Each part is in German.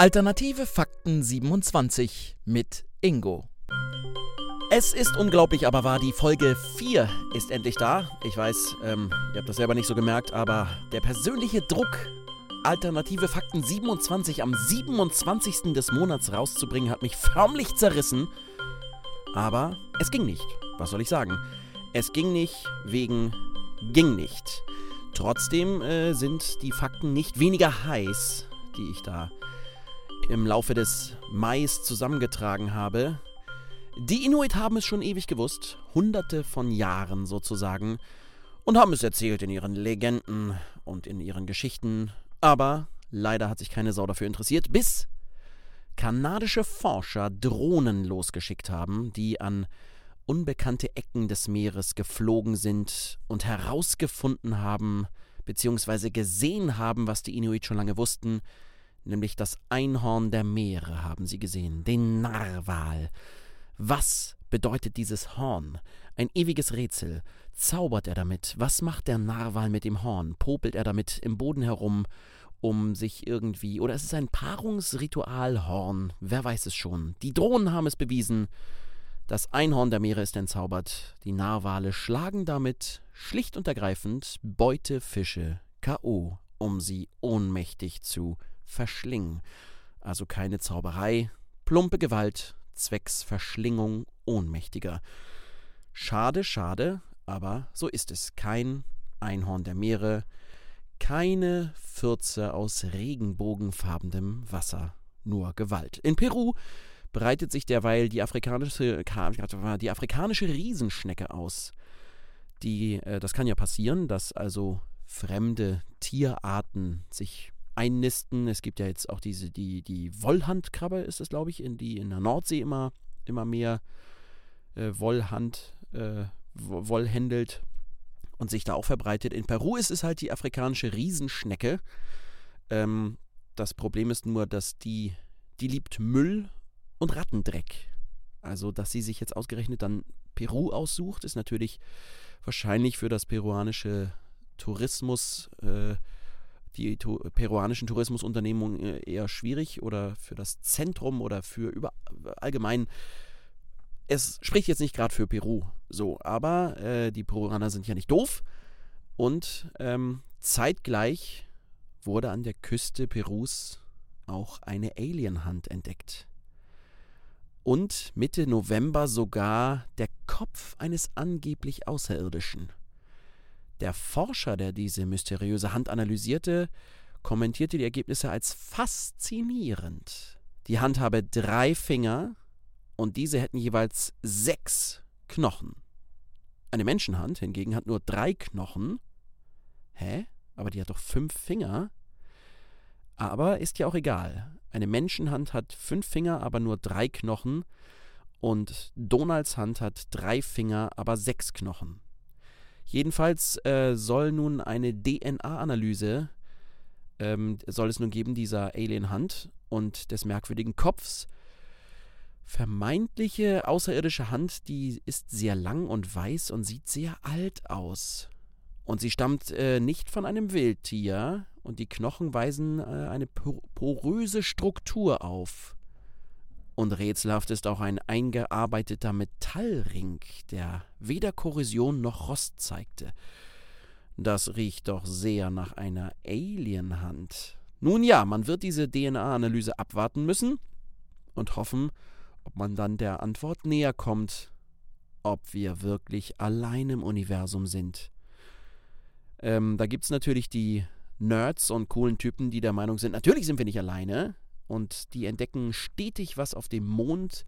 Alternative Fakten 27 mit Ingo. Es ist unglaublich, aber wahr, die Folge 4 ist endlich da. Ich weiß, ähm, ihr habt das selber nicht so gemerkt, aber der persönliche Druck, Alternative Fakten 27 am 27. des Monats rauszubringen, hat mich förmlich zerrissen. Aber es ging nicht. Was soll ich sagen? Es ging nicht wegen ging nicht. Trotzdem äh, sind die Fakten nicht weniger heiß, die ich da im Laufe des Mais zusammengetragen habe. Die Inuit haben es schon ewig gewusst, hunderte von Jahren sozusagen, und haben es erzählt in ihren Legenden und in ihren Geschichten, aber leider hat sich keine Sau dafür interessiert, bis kanadische Forscher Drohnen losgeschickt haben, die an unbekannte Ecken des Meeres geflogen sind und herausgefunden haben, beziehungsweise gesehen haben, was die Inuit schon lange wussten, nämlich das Einhorn der Meere haben sie gesehen, den Narwal. Was bedeutet dieses Horn? Ein ewiges Rätsel. Zaubert er damit? Was macht der Narwal mit dem Horn? Popelt er damit im Boden herum, um sich irgendwie. Oder ist es ein Paarungsritualhorn? Wer weiß es schon. Die Drohnen haben es bewiesen. Das Einhorn der Meere ist entzaubert. Die Narwale schlagen damit schlicht und ergreifend Beutefische K.O., um sie ohnmächtig zu verschlingen. Also keine Zauberei, plumpe Gewalt, zwecks Verschlingung Ohnmächtiger. Schade, schade, aber so ist es. Kein Einhorn der Meere, keine Fürze aus regenbogenfarbenem Wasser, nur Gewalt. In Peru breitet sich derweil die afrikanische, die afrikanische Riesenschnecke aus. Die, äh, das kann ja passieren, dass also fremde Tierarten sich einnisten. Es gibt ja jetzt auch diese, die, die Wollhandkrabbe ist es, glaube ich, in die in der Nordsee immer, immer mehr äh, Wollhand, äh, Woll händelt und sich da auch verbreitet. In Peru ist es halt die afrikanische Riesenschnecke. Ähm, das Problem ist nur, dass die, die liebt Müll und Rattendreck. Also, dass sie sich jetzt ausgerechnet dann Peru aussucht, ist natürlich wahrscheinlich für das peruanische Tourismus äh, die tu peruanischen Tourismusunternehmungen äh, eher schwierig oder für das Zentrum oder für über allgemein. Es spricht jetzt nicht gerade für Peru so, aber äh, die Peruaner sind ja nicht doof und ähm, zeitgleich wurde an der Küste Perus auch eine Alienhand entdeckt. Und Mitte November sogar der Kopf eines angeblich Außerirdischen. Der Forscher, der diese mysteriöse Hand analysierte, kommentierte die Ergebnisse als faszinierend. Die Hand habe drei Finger und diese hätten jeweils sechs Knochen. Eine Menschenhand hingegen hat nur drei Knochen. Hä? Aber die hat doch fünf Finger. Aber ist ja auch egal. Eine Menschenhand hat fünf Finger, aber nur drei Knochen. Und Donalds Hand hat drei Finger, aber sechs Knochen. Jedenfalls äh, soll nun eine DNA-Analyse, ähm, soll es nun geben, dieser Alien-Hand und des merkwürdigen Kopfs. Vermeintliche außerirdische Hand, die ist sehr lang und weiß und sieht sehr alt aus. Und sie stammt äh, nicht von einem Wildtier und die Knochen weisen äh, eine poröse Struktur auf. Und rätselhaft ist auch ein eingearbeiteter Metallring, der weder Korrosion noch Rost zeigte. Das riecht doch sehr nach einer Alienhand. Nun ja, man wird diese DNA-Analyse abwarten müssen und hoffen, ob man dann der Antwort näher kommt, ob wir wirklich allein im Universum sind. Ähm, da gibt es natürlich die Nerds und coolen Typen, die der Meinung sind, natürlich sind wir nicht alleine und die entdecken stetig was auf dem Mond.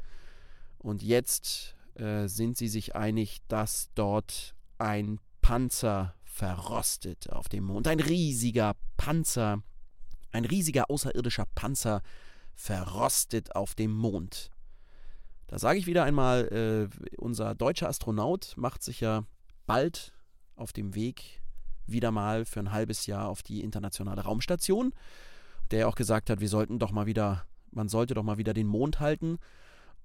Und jetzt äh, sind sie sich einig, dass dort ein Panzer verrostet auf dem Mond. Ein riesiger Panzer, ein riesiger außerirdischer Panzer verrostet auf dem Mond. Da sage ich wieder einmal, äh, unser deutscher Astronaut macht sich ja bald auf dem Weg wieder mal für ein halbes Jahr auf die internationale Raumstation der ja auch gesagt hat, wir sollten doch mal wieder, man sollte doch mal wieder den Mond halten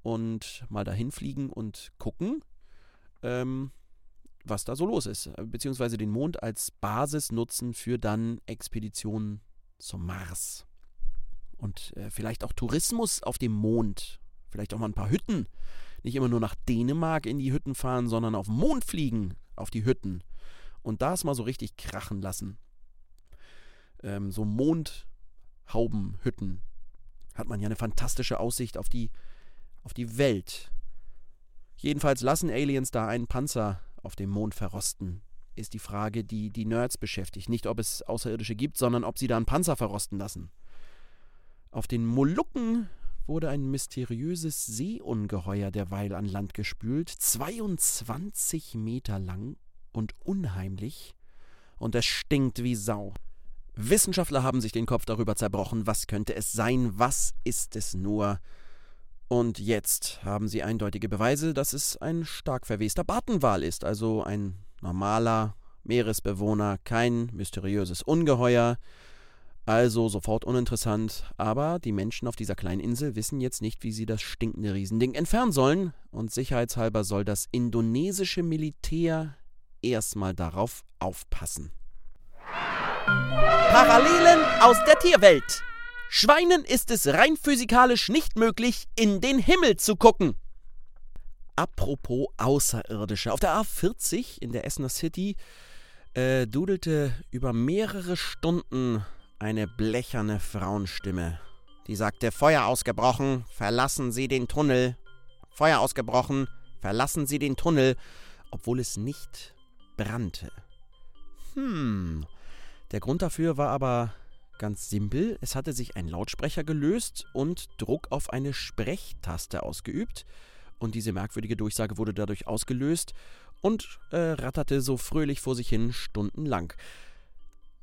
und mal dahin fliegen und gucken, ähm, was da so los ist. Beziehungsweise den Mond als Basis nutzen für dann Expeditionen zum Mars. und äh, vielleicht auch Tourismus auf dem Mond. Vielleicht auch mal ein paar Hütten. Nicht immer nur nach Dänemark in die Hütten fahren, sondern auf den Mond fliegen, auf die Hütten. Und da es mal so richtig krachen lassen. Ähm, so Mondhaubenhütten hat man ja eine fantastische Aussicht auf die, auf die Welt. Jedenfalls lassen Aliens da einen Panzer auf dem Mond verrosten, ist die Frage, die die Nerds beschäftigt. Nicht, ob es Außerirdische gibt, sondern ob sie da einen Panzer verrosten lassen. Auf den Molukken wurde ein mysteriöses Seeungeheuer derweil an Land gespült, 22 Meter lang und unheimlich, und es stinkt wie Sau. Wissenschaftler haben sich den Kopf darüber zerbrochen, was könnte es sein, was ist es nur. Und jetzt haben sie eindeutige Beweise, dass es ein stark verwester Bartenwal ist, also ein normaler Meeresbewohner, kein mysteriöses Ungeheuer, also sofort uninteressant, aber die Menschen auf dieser kleinen Insel wissen jetzt nicht, wie sie das stinkende Riesending entfernen sollen, und sicherheitshalber soll das indonesische Militär erstmal darauf aufpassen. Parallelen aus der Tierwelt. Schweinen ist es rein physikalisch nicht möglich, in den Himmel zu gucken. Apropos Außerirdische. Auf der A40 in der Essener City äh, dudelte über mehrere Stunden eine blecherne Frauenstimme. Die sagte: Feuer ausgebrochen, verlassen Sie den Tunnel. Feuer ausgebrochen, verlassen Sie den Tunnel, obwohl es nicht brannte. Hm, der Grund dafür war aber ganz simpel. Es hatte sich ein Lautsprecher gelöst und Druck auf eine Sprechtaste ausgeübt. Und diese merkwürdige Durchsage wurde dadurch ausgelöst und äh, ratterte so fröhlich vor sich hin stundenlang.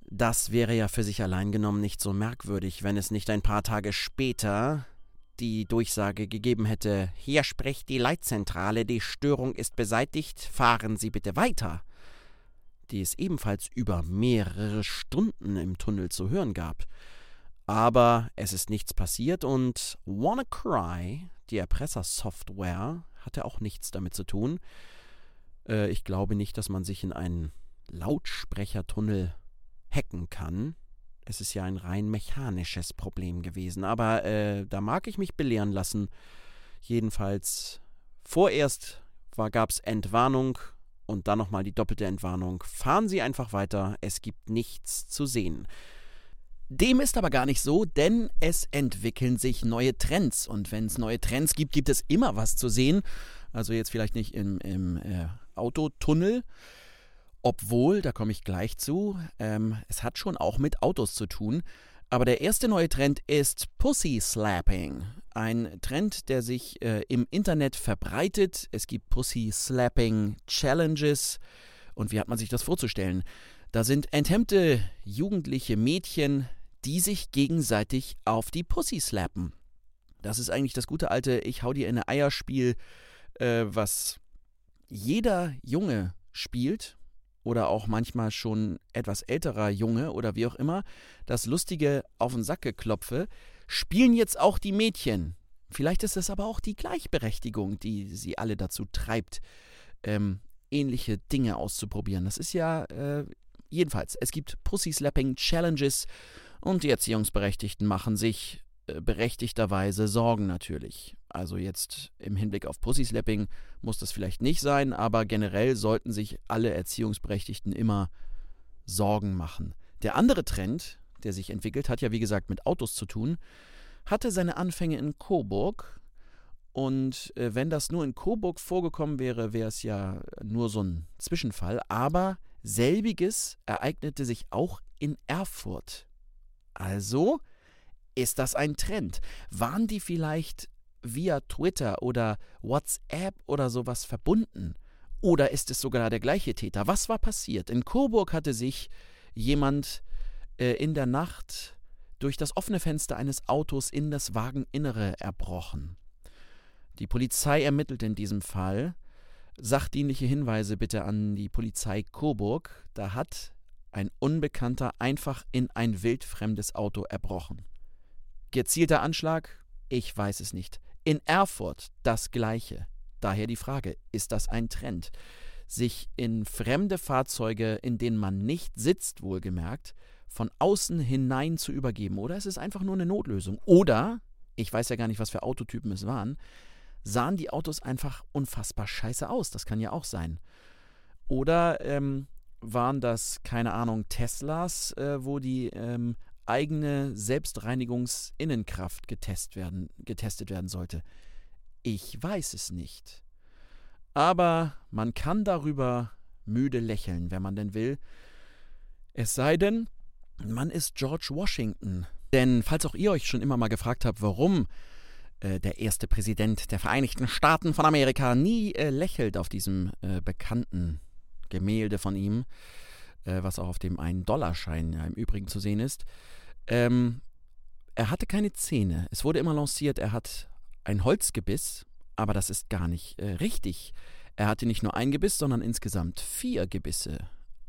Das wäre ja für sich allein genommen nicht so merkwürdig, wenn es nicht ein paar Tage später die Durchsage gegeben hätte: Hier spricht die Leitzentrale, die Störung ist beseitigt, fahren Sie bitte weiter die es ebenfalls über mehrere Stunden im Tunnel zu hören gab. Aber es ist nichts passiert und WannaCry, die Erpressersoftware, hatte auch nichts damit zu tun. Äh, ich glaube nicht, dass man sich in einen Lautsprechertunnel hacken kann. Es ist ja ein rein mechanisches Problem gewesen, aber äh, da mag ich mich belehren lassen. Jedenfalls vorerst gab es Entwarnung und dann nochmal die doppelte Entwarnung. Fahren Sie einfach weiter, es gibt nichts zu sehen. Dem ist aber gar nicht so, denn es entwickeln sich neue Trends. Und wenn es neue Trends gibt, gibt es immer was zu sehen. Also jetzt vielleicht nicht im, im äh, Autotunnel, obwohl, da komme ich gleich zu, ähm, es hat schon auch mit Autos zu tun. Aber der erste neue Trend ist Pussy Slapping. Ein Trend, der sich äh, im Internet verbreitet. Es gibt Pussy Slapping Challenges. Und wie hat man sich das vorzustellen? Da sind enthemmte jugendliche Mädchen, die sich gegenseitig auf die Pussy slappen. Das ist eigentlich das gute alte Ich hau dir in eine Eierspiel, äh, was jeder Junge spielt oder auch manchmal schon etwas älterer Junge oder wie auch immer, das lustige Auf den Sack geklopfe, spielen jetzt auch die Mädchen. Vielleicht ist es aber auch die Gleichberechtigung, die sie alle dazu treibt, ähm, ähnliche Dinge auszuprobieren. Das ist ja, äh, jedenfalls, es gibt Pussy-Slapping-Challenges und die Erziehungsberechtigten machen sich äh, berechtigterweise Sorgen natürlich. Also jetzt im Hinblick auf Pussy-Slapping muss das vielleicht nicht sein, aber generell sollten sich alle Erziehungsberechtigten immer Sorgen machen. Der andere Trend, der sich entwickelt, hat ja wie gesagt mit Autos zu tun, hatte seine Anfänge in Coburg. Und äh, wenn das nur in Coburg vorgekommen wäre, wäre es ja nur so ein Zwischenfall. Aber selbiges ereignete sich auch in Erfurt. Also ist das ein Trend? Waren die vielleicht via Twitter oder WhatsApp oder sowas verbunden? Oder ist es sogar der gleiche Täter? Was war passiert? In Coburg hatte sich jemand äh, in der Nacht durch das offene Fenster eines Autos in das Wageninnere erbrochen. Die Polizei ermittelt in diesem Fall. Sachdienliche Hinweise bitte an die Polizei Coburg. Da hat ein Unbekannter einfach in ein wildfremdes Auto erbrochen. Gezielter Anschlag? Ich weiß es nicht. In Erfurt das gleiche. Daher die Frage, ist das ein Trend? Sich in fremde Fahrzeuge, in denen man nicht sitzt, wohlgemerkt, von außen hinein zu übergeben. Oder es ist einfach nur eine Notlösung. Oder, ich weiß ja gar nicht, was für Autotypen es waren, sahen die Autos einfach unfassbar scheiße aus. Das kann ja auch sein. Oder ähm, waren das, keine Ahnung, Teslas, äh, wo die ähm, eigene Selbstreinigungsinnenkraft getest werden, getestet werden sollte. Ich weiß es nicht. Aber man kann darüber müde lächeln, wenn man denn will. Es sei denn, man ist George Washington. Denn falls auch ihr euch schon immer mal gefragt habt, warum äh, der erste Präsident der Vereinigten Staaten von Amerika nie äh, lächelt auf diesem äh, bekannten Gemälde von ihm, äh, was auch auf dem 1-Dollarschein ja, im Übrigen zu sehen ist. Ähm, er hatte keine Zähne. Es wurde immer lanciert, er hat ein Holzgebiss, aber das ist gar nicht äh, richtig. Er hatte nicht nur ein Gebiss, sondern insgesamt vier Gebisse.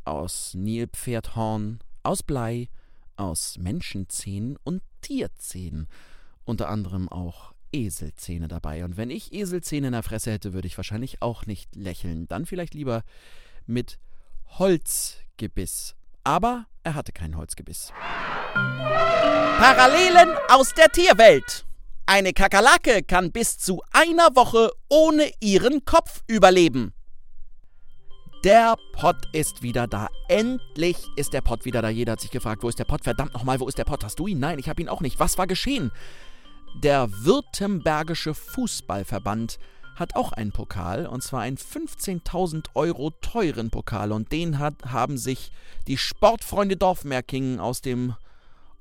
Aus Nilpferdhorn, aus Blei, aus Menschenzähnen und Tierzähnen. Unter anderem auch Eselzähne dabei. Und wenn ich Eselzähne in der Fresse hätte, würde ich wahrscheinlich auch nicht lächeln. Dann vielleicht lieber mit Holzgebiss. Aber er hatte kein Holzgebiss. Parallelen aus der Tierwelt. Eine Kakerlake kann bis zu einer Woche ohne ihren Kopf überleben. Der Pott ist wieder da. Endlich ist der Pott wieder da. Jeder hat sich gefragt, wo ist der Pott? Verdammt nochmal, wo ist der Pott? Hast du ihn? Nein, ich habe ihn auch nicht. Was war geschehen? Der Württembergische Fußballverband hat auch einen Pokal, und zwar einen 15.000 Euro teuren Pokal. Und den hat, haben sich die Sportfreunde Dorfmerkingen aus dem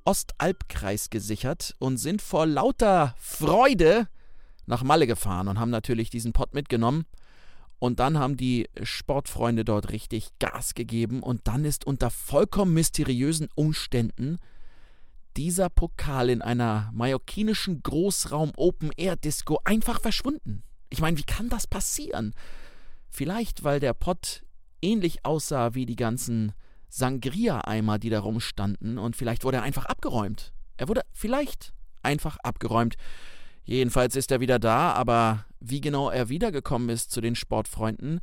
Ostalbkreis gesichert und sind vor lauter Freude nach Malle gefahren und haben natürlich diesen Pott mitgenommen. Und dann haben die Sportfreunde dort richtig Gas gegeben und dann ist unter vollkommen mysteriösen Umständen dieser Pokal in einer mallorquinischen Großraum-Open-Air-Disco einfach verschwunden. Ich meine, wie kann das passieren? Vielleicht, weil der Pott ähnlich aussah wie die ganzen Sangria-Eimer, die da rumstanden, und vielleicht wurde er einfach abgeräumt. Er wurde vielleicht einfach abgeräumt. Jedenfalls ist er wieder da, aber wie genau er wiedergekommen ist zu den Sportfreunden,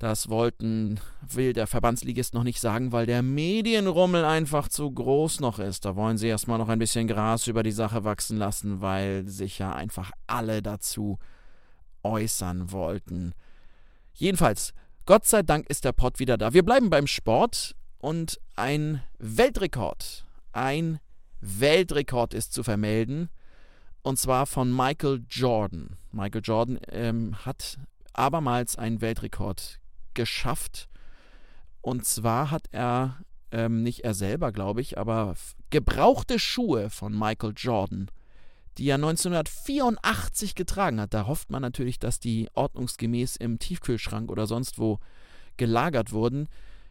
das wollten, will der Verbandsligist noch nicht sagen, weil der Medienrummel einfach zu groß noch ist. Da wollen sie erstmal noch ein bisschen Gras über die Sache wachsen lassen, weil sich ja einfach alle dazu äußern wollten. Jedenfalls, Gott sei Dank ist der Pott wieder da. Wir bleiben beim Sport und ein Weltrekord, ein Weltrekord ist zu vermelden und zwar von Michael Jordan. Michael Jordan ähm, hat abermals einen Weltrekord geschafft und zwar hat er ähm, nicht er selber, glaube ich, aber gebrauchte Schuhe von Michael Jordan die er 1984 getragen hat. Da hofft man natürlich, dass die ordnungsgemäß im Tiefkühlschrank oder sonst wo gelagert wurden.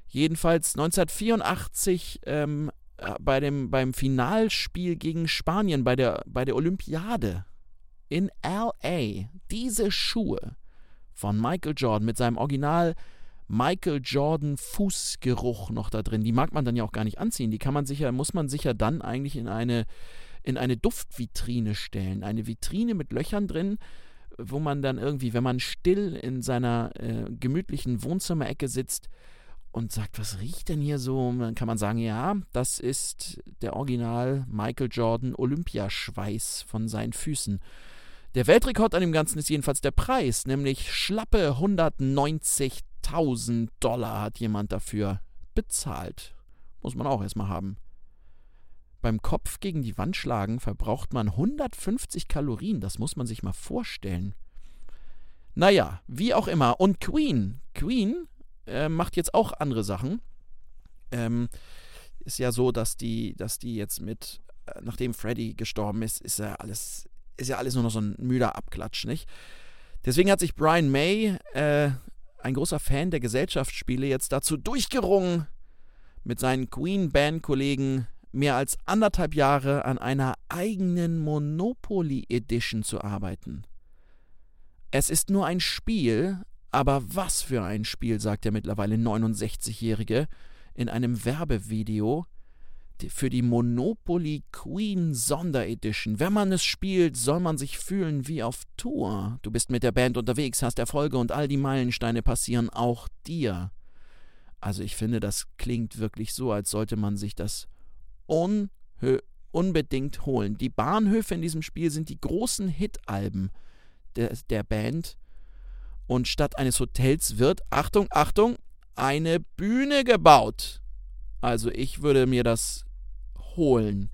Jedenfalls 1984 ähm, äh, bei dem, beim Finalspiel gegen Spanien, bei der, bei der Olympiade in LA, diese Schuhe von Michael Jordan mit seinem Original Michael Jordan Fußgeruch noch da drin, die mag man dann ja auch gar nicht anziehen. Die kann man sicher, muss man sicher dann eigentlich in eine in eine Duftvitrine stellen. Eine Vitrine mit Löchern drin, wo man dann irgendwie, wenn man still in seiner äh, gemütlichen Wohnzimmerecke sitzt und sagt, was riecht denn hier so? Dann kann man sagen, ja, das ist der Original Michael Jordan Olympiaschweiß von seinen Füßen. Der Weltrekord an dem Ganzen ist jedenfalls der Preis, nämlich schlappe 190.000 Dollar hat jemand dafür bezahlt. Muss man auch erstmal haben. Beim Kopf gegen die Wand schlagen verbraucht man 150 Kalorien, das muss man sich mal vorstellen. Naja, wie auch immer. Und Queen, Queen äh, macht jetzt auch andere Sachen. Ähm, ist ja so, dass die, dass die jetzt mit, äh, nachdem Freddy gestorben ist, ist ja alles, ist ja alles nur noch so ein müder Abklatsch, nicht? Deswegen hat sich Brian May, äh, ein großer Fan der Gesellschaftsspiele, jetzt dazu durchgerungen, mit seinen Queen-Band-Kollegen mehr als anderthalb Jahre an einer eigenen Monopoly Edition zu arbeiten. Es ist nur ein Spiel, aber was für ein Spiel, sagt der mittlerweile 69-Jährige in einem Werbevideo für die Monopoly Queen Sonderedition. Wenn man es spielt, soll man sich fühlen wie auf Tour. Du bist mit der Band unterwegs, hast Erfolge und all die Meilensteine passieren auch dir. Also ich finde, das klingt wirklich so, als sollte man sich das unbedingt holen. Die Bahnhöfe in diesem Spiel sind die großen Hit-Alben der, der Band. Und statt eines Hotels wird, Achtung, Achtung, eine Bühne gebaut. Also ich würde mir das holen.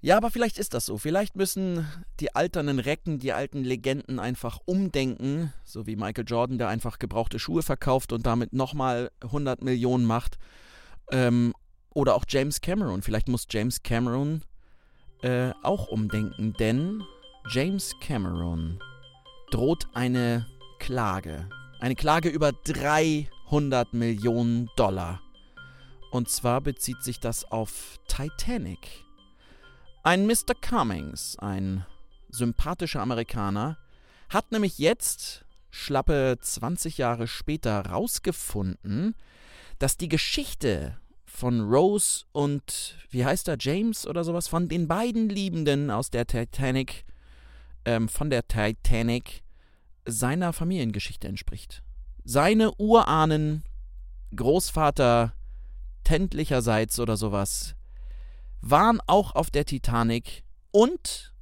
Ja, aber vielleicht ist das so. Vielleicht müssen die alternden Recken, die alten Legenden einfach umdenken, so wie Michael Jordan, der einfach gebrauchte Schuhe verkauft und damit nochmal 100 Millionen macht. Ähm, oder auch James Cameron. Vielleicht muss James Cameron äh, auch umdenken, denn James Cameron droht eine Klage. Eine Klage über 300 Millionen Dollar. Und zwar bezieht sich das auf Titanic. Ein Mr. Cummings, ein sympathischer Amerikaner, hat nämlich jetzt, schlappe 20 Jahre später, rausgefunden, dass die Geschichte von Rose und, wie heißt er, James oder sowas, von den beiden Liebenden aus der Titanic, ähm, von der Titanic, seiner Familiengeschichte entspricht. Seine Urahnen, Großvater, tändlicherseits oder sowas, waren auch auf der Titanic und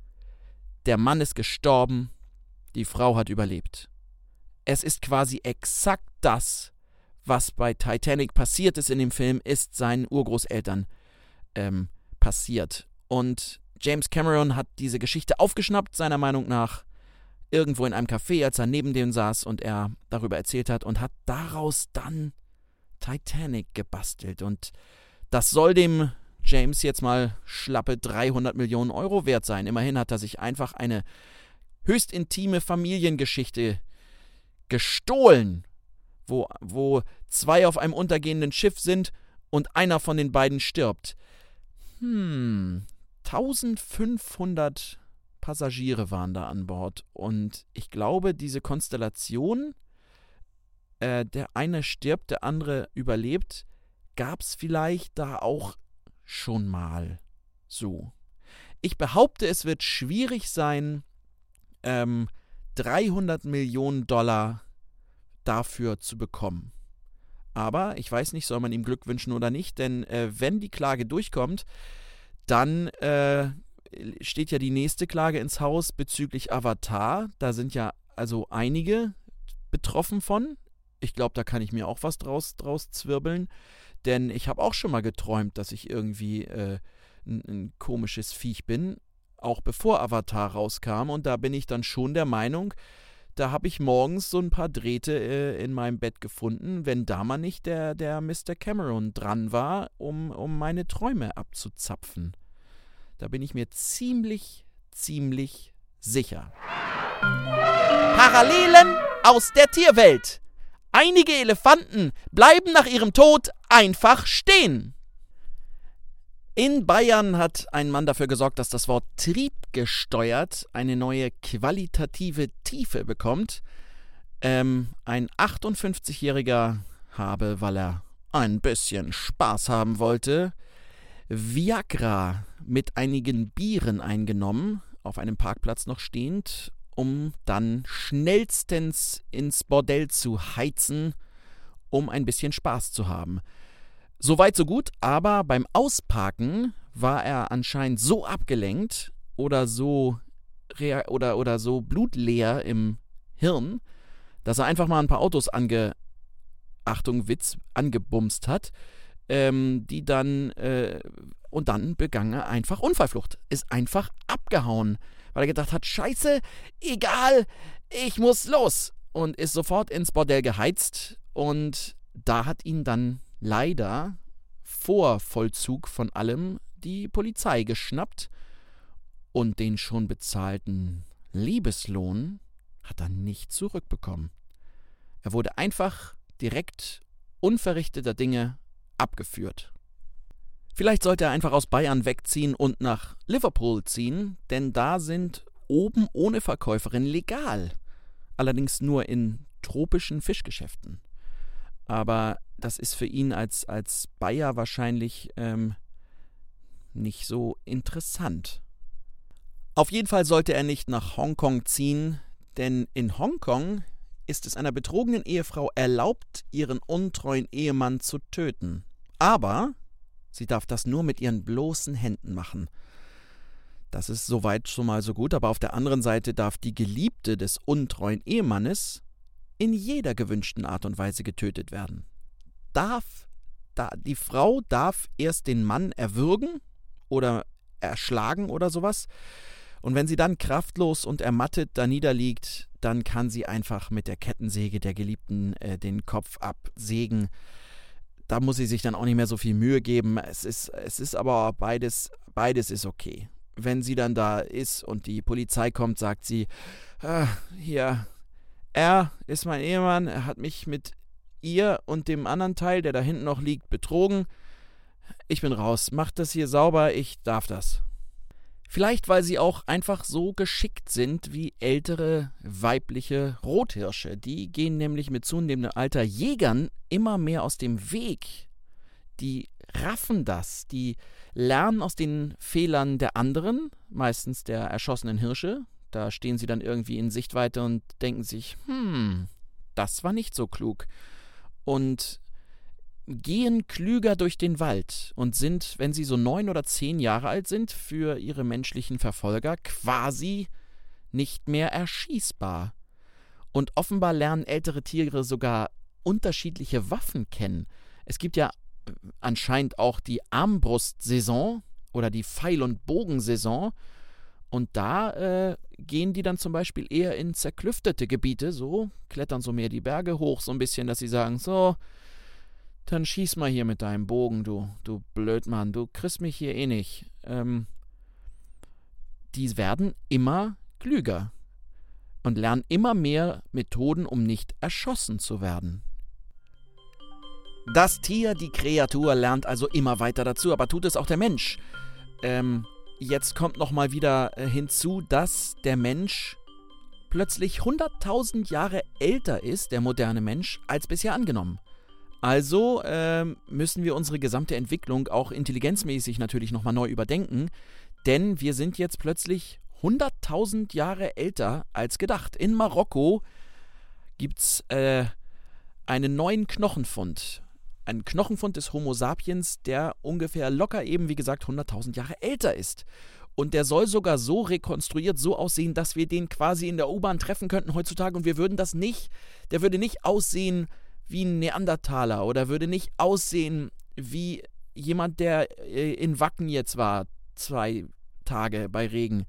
der Mann ist gestorben, die Frau hat überlebt. Es ist quasi exakt das, was bei Titanic passiert ist in dem Film, ist seinen Urgroßeltern ähm, passiert. Und James Cameron hat diese Geschichte aufgeschnappt, seiner Meinung nach, irgendwo in einem Café, als er neben dem saß und er darüber erzählt hat und hat daraus dann Titanic gebastelt. Und das soll dem James jetzt mal schlappe 300 Millionen Euro wert sein. Immerhin hat er sich einfach eine höchst intime Familiengeschichte gestohlen, wo, wo zwei auf einem untergehenden Schiff sind und einer von den beiden stirbt. Hm, 1500 Passagiere waren da an Bord und ich glaube, diese Konstellation, äh, der eine stirbt, der andere überlebt, gab es vielleicht da auch schon mal so. Ich behaupte, es wird schwierig sein, ähm, 300 Millionen Dollar dafür zu bekommen. Aber ich weiß nicht, soll man ihm Glück wünschen oder nicht, denn äh, wenn die Klage durchkommt, dann äh, steht ja die nächste Klage ins Haus bezüglich Avatar. Da sind ja also einige betroffen von. Ich glaube, da kann ich mir auch was draus, draus zwirbeln. Denn ich habe auch schon mal geträumt, dass ich irgendwie äh, ein, ein komisches Viech bin, auch bevor Avatar rauskam. Und da bin ich dann schon der Meinung, da habe ich morgens so ein paar Drähte äh, in meinem Bett gefunden, wenn da mal nicht der, der Mr. Cameron dran war, um, um meine Träume abzuzapfen. Da bin ich mir ziemlich, ziemlich sicher. Parallelen aus der Tierwelt. Einige Elefanten bleiben nach ihrem Tod einfach stehen. In Bayern hat ein Mann dafür gesorgt, dass das Wort triebgesteuert eine neue qualitative Tiefe bekommt. Ähm, ein 58-Jähriger habe, weil er ein bisschen Spaß haben wollte, Viagra mit einigen Bieren eingenommen, auf einem Parkplatz noch stehend, um dann schnellstens ins Bordell zu heizen, um ein bisschen Spaß zu haben. Soweit so gut, aber beim Ausparken war er anscheinend so abgelenkt oder so oder, oder so blutleer im Hirn, dass er einfach mal ein paar Autos ange Achtung Witz angebumst hat, ähm, die dann äh, und dann begann er einfach Unfallflucht, ist einfach abgehauen weil er gedacht hat, scheiße, egal, ich muss los. Und ist sofort ins Bordell geheizt und da hat ihn dann leider vor Vollzug von allem die Polizei geschnappt und den schon bezahlten Liebeslohn hat er nicht zurückbekommen. Er wurde einfach direkt unverrichteter Dinge abgeführt. Vielleicht sollte er einfach aus Bayern wegziehen und nach Liverpool ziehen, denn da sind oben ohne Verkäuferin legal. Allerdings nur in tropischen Fischgeschäften. Aber das ist für ihn als, als Bayer wahrscheinlich ähm, nicht so interessant. Auf jeden Fall sollte er nicht nach Hongkong ziehen, denn in Hongkong ist es einer betrogenen Ehefrau erlaubt, ihren untreuen Ehemann zu töten. Aber sie darf das nur mit ihren bloßen Händen machen. Das ist soweit schon mal so gut, aber auf der anderen Seite darf die Geliebte des untreuen Ehemannes in jeder gewünschten Art und Weise getötet werden. Darf, da, die Frau darf erst den Mann erwürgen oder erschlagen oder sowas. Und wenn sie dann kraftlos und ermattet da niederliegt, dann kann sie einfach mit der Kettensäge der Geliebten äh, den Kopf absägen. Da muss sie sich dann auch nicht mehr so viel Mühe geben. Es ist, es ist aber beides, beides ist okay wenn sie dann da ist und die Polizei kommt, sagt sie, ah, hier, er ist mein Ehemann, er hat mich mit ihr und dem anderen Teil, der da hinten noch liegt, betrogen. Ich bin raus, macht das hier sauber, ich darf das. Vielleicht, weil sie auch einfach so geschickt sind wie ältere weibliche Rothirsche. Die gehen nämlich mit zunehmendem Alter Jägern immer mehr aus dem Weg. Die raffen das, die lernen aus den Fehlern der anderen, meistens der erschossenen Hirsche. Da stehen sie dann irgendwie in Sichtweite und denken sich, hm, das war nicht so klug. Und gehen klüger durch den Wald und sind, wenn sie so neun oder zehn Jahre alt sind, für ihre menschlichen Verfolger quasi nicht mehr erschießbar. Und offenbar lernen ältere Tiere sogar unterschiedliche Waffen kennen. Es gibt ja anscheinend auch die Armbrustsaison oder die Pfeil- und Bogensaison. Und da äh, gehen die dann zum Beispiel eher in zerklüftete Gebiete, so, klettern so mehr die Berge hoch, so ein bisschen, dass sie sagen, so, dann schieß mal hier mit deinem Bogen, du, du Blödmann, du kriegst mich hier eh nicht. Ähm, die werden immer klüger und lernen immer mehr Methoden, um nicht erschossen zu werden. Das Tier, die Kreatur, lernt also immer weiter dazu, aber tut es auch der Mensch. Ähm, jetzt kommt nochmal wieder äh, hinzu, dass der Mensch plötzlich 100.000 Jahre älter ist, der moderne Mensch, als bisher angenommen. Also ähm, müssen wir unsere gesamte Entwicklung auch intelligenzmäßig natürlich nochmal neu überdenken, denn wir sind jetzt plötzlich 100.000 Jahre älter als gedacht. In Marokko gibt es äh, einen neuen Knochenfund ein Knochenfund des Homo sapiens, der ungefähr locker eben, wie gesagt, 100.000 Jahre älter ist. Und der soll sogar so rekonstruiert, so aussehen, dass wir den quasi in der U-Bahn treffen könnten heutzutage und wir würden das nicht, der würde nicht aussehen wie ein Neandertaler oder würde nicht aussehen wie jemand, der äh, in Wacken jetzt war, zwei Tage bei Regen.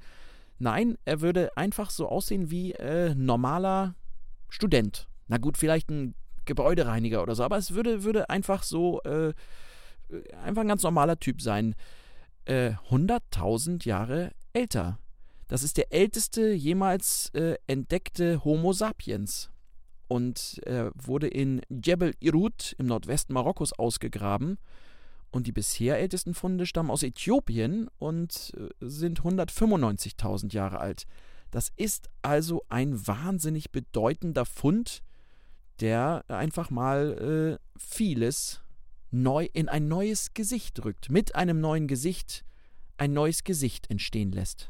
Nein, er würde einfach so aussehen wie äh, normaler Student. Na gut, vielleicht ein Gebäudereiniger oder so, aber es würde, würde einfach so, äh, einfach ein ganz normaler Typ sein. Äh, 100.000 Jahre älter. Das ist der älteste jemals äh, entdeckte Homo sapiens und äh, wurde in Jebel Irut im Nordwesten Marokkos ausgegraben. Und die bisher ältesten Funde stammen aus Äthiopien und äh, sind 195.000 Jahre alt. Das ist also ein wahnsinnig bedeutender Fund, der einfach mal äh, vieles neu in ein neues Gesicht rückt, mit einem neuen Gesicht ein neues Gesicht entstehen lässt.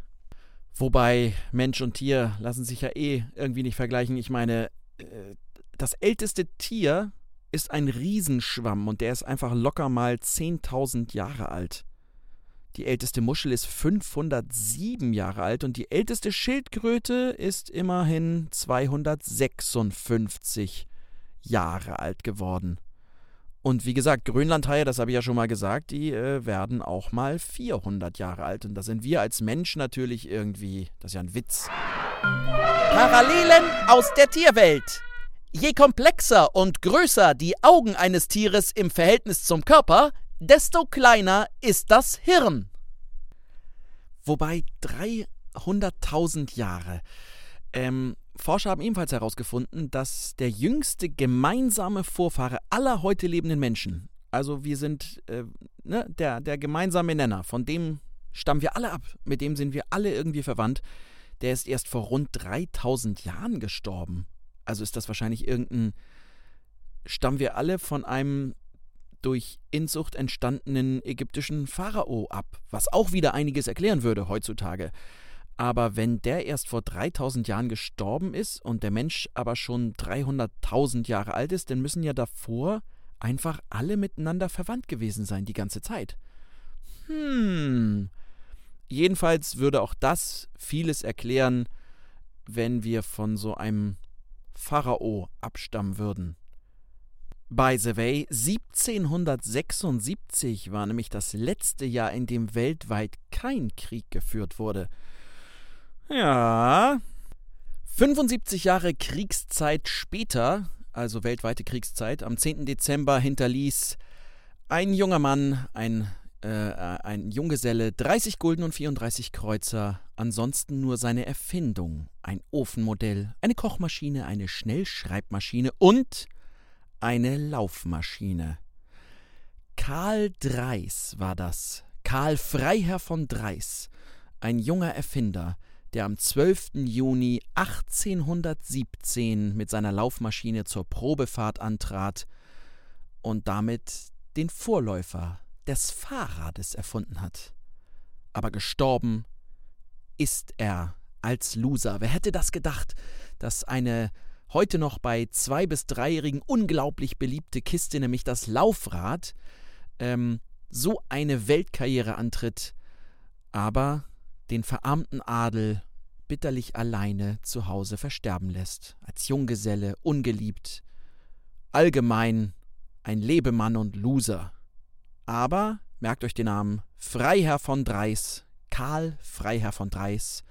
Wobei Mensch und Tier lassen sich ja eh irgendwie nicht vergleichen. Ich meine, das älteste Tier ist ein Riesenschwamm und der ist einfach locker mal 10.000 Jahre alt. Die älteste Muschel ist 507 Jahre alt und die älteste Schildkröte ist immerhin 256 Jahre alt geworden. Und wie gesagt, Grönlandhaie, das habe ich ja schon mal gesagt, die äh, werden auch mal 400 Jahre alt. Und da sind wir als Mensch natürlich irgendwie, das ist ja ein Witz. Parallelen aus der Tierwelt. Je komplexer und größer die Augen eines Tieres im Verhältnis zum Körper, desto kleiner ist das Hirn. Wobei 300.000 Jahre. Ähm, Forscher haben ebenfalls herausgefunden, dass der jüngste gemeinsame Vorfahre aller heute lebenden Menschen, also wir sind äh, ne, der, der gemeinsame Nenner, von dem stammen wir alle ab, mit dem sind wir alle irgendwie verwandt, der ist erst vor rund 3000 Jahren gestorben. Also ist das wahrscheinlich irgendein, stammen wir alle von einem durch Inzucht entstandenen ägyptischen Pharao ab, was auch wieder einiges erklären würde heutzutage. Aber wenn der erst vor 3000 Jahren gestorben ist und der Mensch aber schon 300.000 Jahre alt ist, dann müssen ja davor einfach alle miteinander verwandt gewesen sein, die ganze Zeit. Hm. Jedenfalls würde auch das vieles erklären, wenn wir von so einem Pharao abstammen würden. By the way, 1776 war nämlich das letzte Jahr, in dem weltweit kein Krieg geführt wurde. Ja. 75 Jahre Kriegszeit später, also weltweite Kriegszeit, am 10. Dezember hinterließ ein junger Mann, ein, äh, ein Junggeselle, 30 Gulden und 34 Kreuzer, ansonsten nur seine Erfindung, ein Ofenmodell, eine Kochmaschine, eine Schnellschreibmaschine und eine Laufmaschine. Karl Dreis war das, Karl Freiherr von Dreis, ein junger Erfinder, der am 12. Juni 1817 mit seiner Laufmaschine zur Probefahrt antrat und damit den Vorläufer des Fahrrades erfunden hat. Aber gestorben ist er als Loser. Wer hätte das gedacht, dass eine heute noch bei zwei- bis dreijährigen unglaublich beliebte Kiste, nämlich das Laufrad, ähm, so eine Weltkarriere antritt, aber den verarmten Adel bitterlich alleine zu Hause versterben lässt, als Junggeselle, ungeliebt, allgemein ein Lebemann und Loser. Aber, merkt euch den Namen, Freiherr von Dreis, Karl Freiherr von Dreis,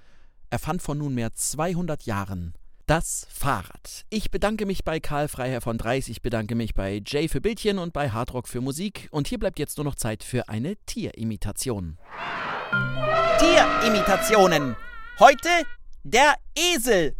erfand vor nunmehr 200 Jahren das Fahrrad. Ich bedanke mich bei Karl Freiherr von Dreis, ich bedanke mich bei Jay für Bildchen und bei Hardrock für Musik. Und hier bleibt jetzt nur noch Zeit für eine Tierimitation. Tierimitationen. Heute der Esel.